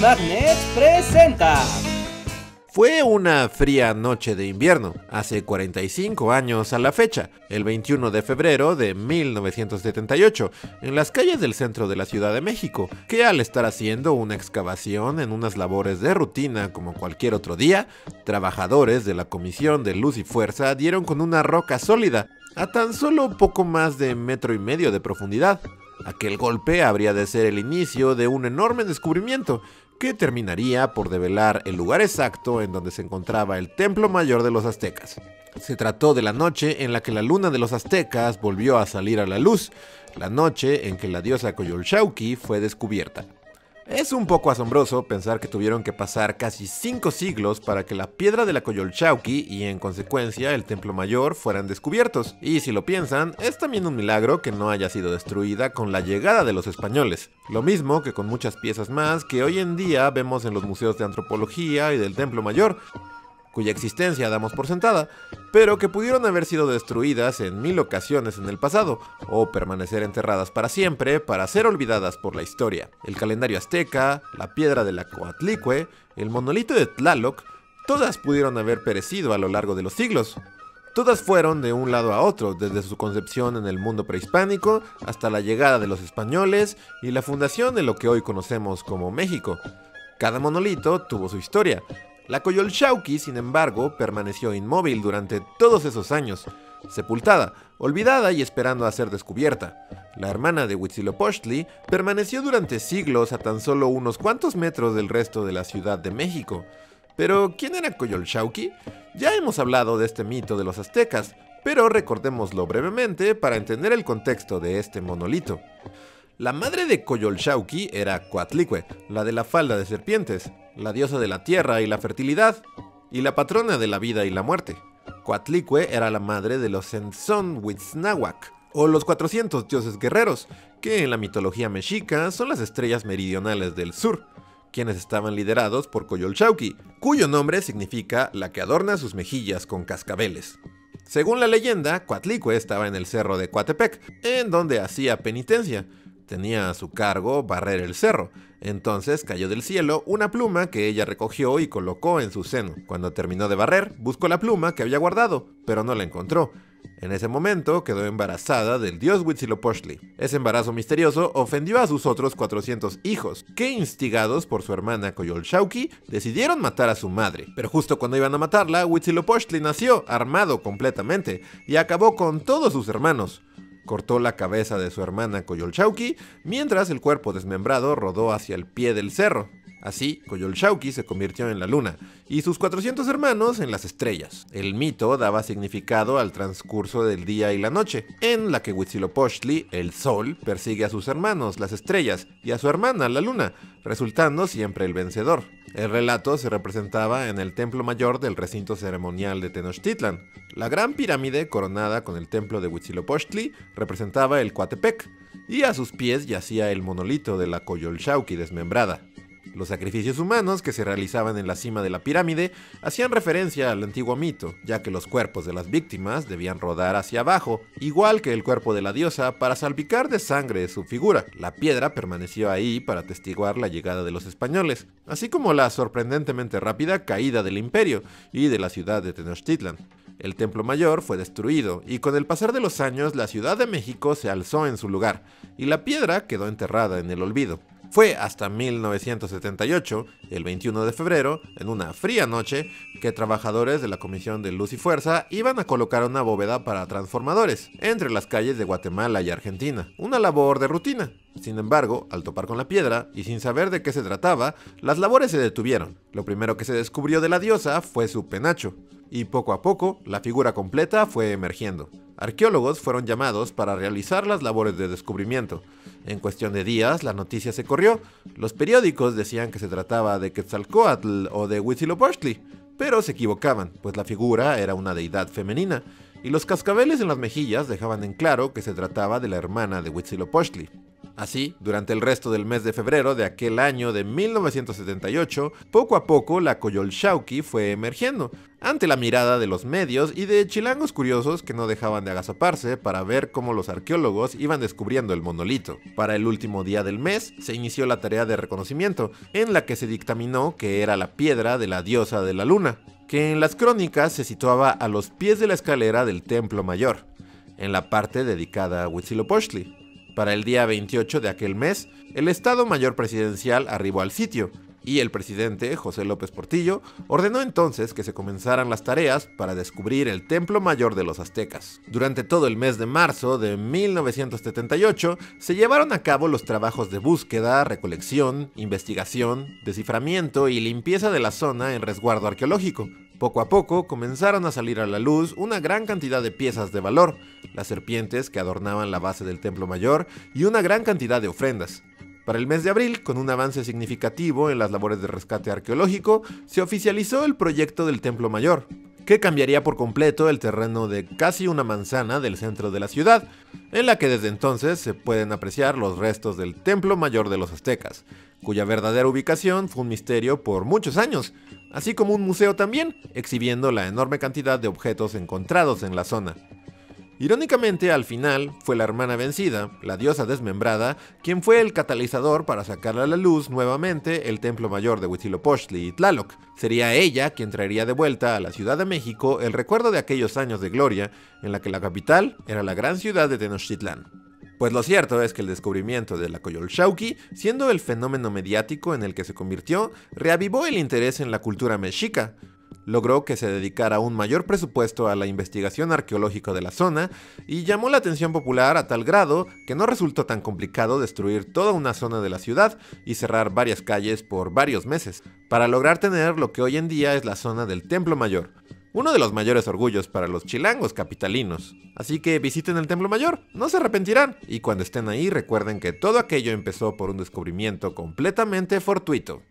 Magnet presenta. Fue una fría noche de invierno, hace 45 años a la fecha, el 21 de febrero de 1978, en las calles del centro de la Ciudad de México, que al estar haciendo una excavación en unas labores de rutina como cualquier otro día, trabajadores de la Comisión de Luz y Fuerza dieron con una roca sólida, a tan solo poco más de metro y medio de profundidad. Aquel golpe habría de ser el inicio de un enorme descubrimiento, que terminaría por develar el lugar exacto en donde se encontraba el templo mayor de los aztecas. Se trató de la noche en la que la luna de los aztecas volvió a salir a la luz, la noche en que la diosa Coyolxauhqui fue descubierta. Es un poco asombroso pensar que tuvieron que pasar casi cinco siglos para que la piedra de la Coyolxauhqui y en consecuencia el templo mayor fueran descubiertos. Y si lo piensan, es también un milagro que no haya sido destruida con la llegada de los españoles. Lo mismo que con muchas piezas más que hoy en día vemos en los museos de antropología y del templo mayor cuya existencia damos por sentada, pero que pudieron haber sido destruidas en mil ocasiones en el pasado, o permanecer enterradas para siempre para ser olvidadas por la historia. El calendario azteca, la piedra de la Coatlicue, el monolito de Tlaloc, todas pudieron haber perecido a lo largo de los siglos. Todas fueron de un lado a otro, desde su concepción en el mundo prehispánico hasta la llegada de los españoles y la fundación de lo que hoy conocemos como México. Cada monolito tuvo su historia, la Coyolxauhqui, sin embargo, permaneció inmóvil durante todos esos años, sepultada, olvidada y esperando a ser descubierta. La hermana de Huitzilopochtli permaneció durante siglos a tan solo unos cuantos metros del resto de la Ciudad de México. Pero, ¿quién era Coyolxauhqui? Ya hemos hablado de este mito de los aztecas, pero recordémoslo brevemente para entender el contexto de este monolito. La madre de Coyolxauhqui era Coatlicue, la de la falda de serpientes, la diosa de la tierra y la fertilidad, y la patrona de la vida y la muerte. Coatlicue era la madre de los Huitznahuac, o los 400 dioses guerreros, que en la mitología mexica son las estrellas meridionales del sur, quienes estaban liderados por Coyolxauhqui, cuyo nombre significa la que adorna sus mejillas con cascabeles. Según la leyenda, Coatlicue estaba en el cerro de Coatepec, en donde hacía penitencia, tenía a su cargo barrer el cerro. Entonces cayó del cielo una pluma que ella recogió y colocó en su seno. Cuando terminó de barrer, buscó la pluma que había guardado, pero no la encontró. En ese momento quedó embarazada del dios Huitzilopochtli. Ese embarazo misterioso ofendió a sus otros 400 hijos, que instigados por su hermana Coyolxauhqui, decidieron matar a su madre. Pero justo cuando iban a matarla, Huitzilopochtli nació, armado completamente, y acabó con todos sus hermanos cortó la cabeza de su hermana Coyolxauhqui, mientras el cuerpo desmembrado rodó hacia el pie del cerro. Así, Coyolxauhqui se convirtió en la luna y sus 400 hermanos en las estrellas. El mito daba significado al transcurso del día y la noche, en la que Huitzilopochtli, el sol, persigue a sus hermanos, las estrellas, y a su hermana, la luna, resultando siempre el vencedor. El relato se representaba en el templo mayor del recinto ceremonial de Tenochtitlan. La gran pirámide coronada con el templo de Huitzilopochtli representaba el Coatepec, y a sus pies yacía el monolito de la Coyolxauhqui desmembrada. Los sacrificios humanos que se realizaban en la cima de la pirámide hacían referencia al antiguo mito, ya que los cuerpos de las víctimas debían rodar hacia abajo, igual que el cuerpo de la diosa, para salpicar de sangre su figura. La piedra permaneció ahí para atestiguar la llegada de los españoles, así como la sorprendentemente rápida caída del imperio y de la ciudad de Tenochtitlan. El templo mayor fue destruido y con el pasar de los años la Ciudad de México se alzó en su lugar y la piedra quedó enterrada en el olvido. Fue hasta 1978, el 21 de febrero, en una fría noche, que trabajadores de la Comisión de Luz y Fuerza iban a colocar una bóveda para transformadores entre las calles de Guatemala y Argentina. Una labor de rutina. Sin embargo, al topar con la piedra y sin saber de qué se trataba, las labores se detuvieron. Lo primero que se descubrió de la diosa fue su penacho, y poco a poco la figura completa fue emergiendo. Arqueólogos fueron llamados para realizar las labores de descubrimiento. En cuestión de días, la noticia se corrió. Los periódicos decían que se trataba de Quetzalcoatl o de Huitzilopochtli, pero se equivocaban, pues la figura era una deidad femenina, y los cascabeles en las mejillas dejaban en claro que se trataba de la hermana de Huitzilopochtli. Así, durante el resto del mes de febrero de aquel año de 1978, poco a poco la Coyolxauhqui fue emergiendo, ante la mirada de los medios y de chilangos curiosos que no dejaban de agazaparse para ver cómo los arqueólogos iban descubriendo el monolito. Para el último día del mes se inició la tarea de reconocimiento, en la que se dictaminó que era la piedra de la diosa de la luna, que en las crónicas se situaba a los pies de la escalera del Templo Mayor, en la parte dedicada a Huitzilopochtli. Para el día 28 de aquel mes, el Estado Mayor Presidencial arribó al sitio, y el presidente, José López Portillo, ordenó entonces que se comenzaran las tareas para descubrir el templo mayor de los aztecas. Durante todo el mes de marzo de 1978 se llevaron a cabo los trabajos de búsqueda, recolección, investigación, desciframiento y limpieza de la zona en resguardo arqueológico. Poco a poco comenzaron a salir a la luz una gran cantidad de piezas de valor, las serpientes que adornaban la base del templo mayor y una gran cantidad de ofrendas. Para el mes de abril, con un avance significativo en las labores de rescate arqueológico, se oficializó el proyecto del Templo Mayor, que cambiaría por completo el terreno de casi una manzana del centro de la ciudad, en la que desde entonces se pueden apreciar los restos del Templo Mayor de los Aztecas, cuya verdadera ubicación fue un misterio por muchos años, así como un museo también, exhibiendo la enorme cantidad de objetos encontrados en la zona. Irónicamente, al final, fue la hermana vencida, la diosa desmembrada, quien fue el catalizador para sacar a la luz nuevamente el templo mayor de Huitzilopochtli y Tlaloc. Sería ella quien traería de vuelta a la Ciudad de México el recuerdo de aquellos años de gloria en la que la capital era la gran ciudad de Tenochtitlán. Pues lo cierto es que el descubrimiento de la Coyolxauhqui, siendo el fenómeno mediático en el que se convirtió, reavivó el interés en la cultura mexica, logró que se dedicara un mayor presupuesto a la investigación arqueológica de la zona y llamó la atención popular a tal grado que no resultó tan complicado destruir toda una zona de la ciudad y cerrar varias calles por varios meses, para lograr tener lo que hoy en día es la zona del Templo Mayor, uno de los mayores orgullos para los chilangos capitalinos. Así que visiten el Templo Mayor, no se arrepentirán, y cuando estén ahí recuerden que todo aquello empezó por un descubrimiento completamente fortuito.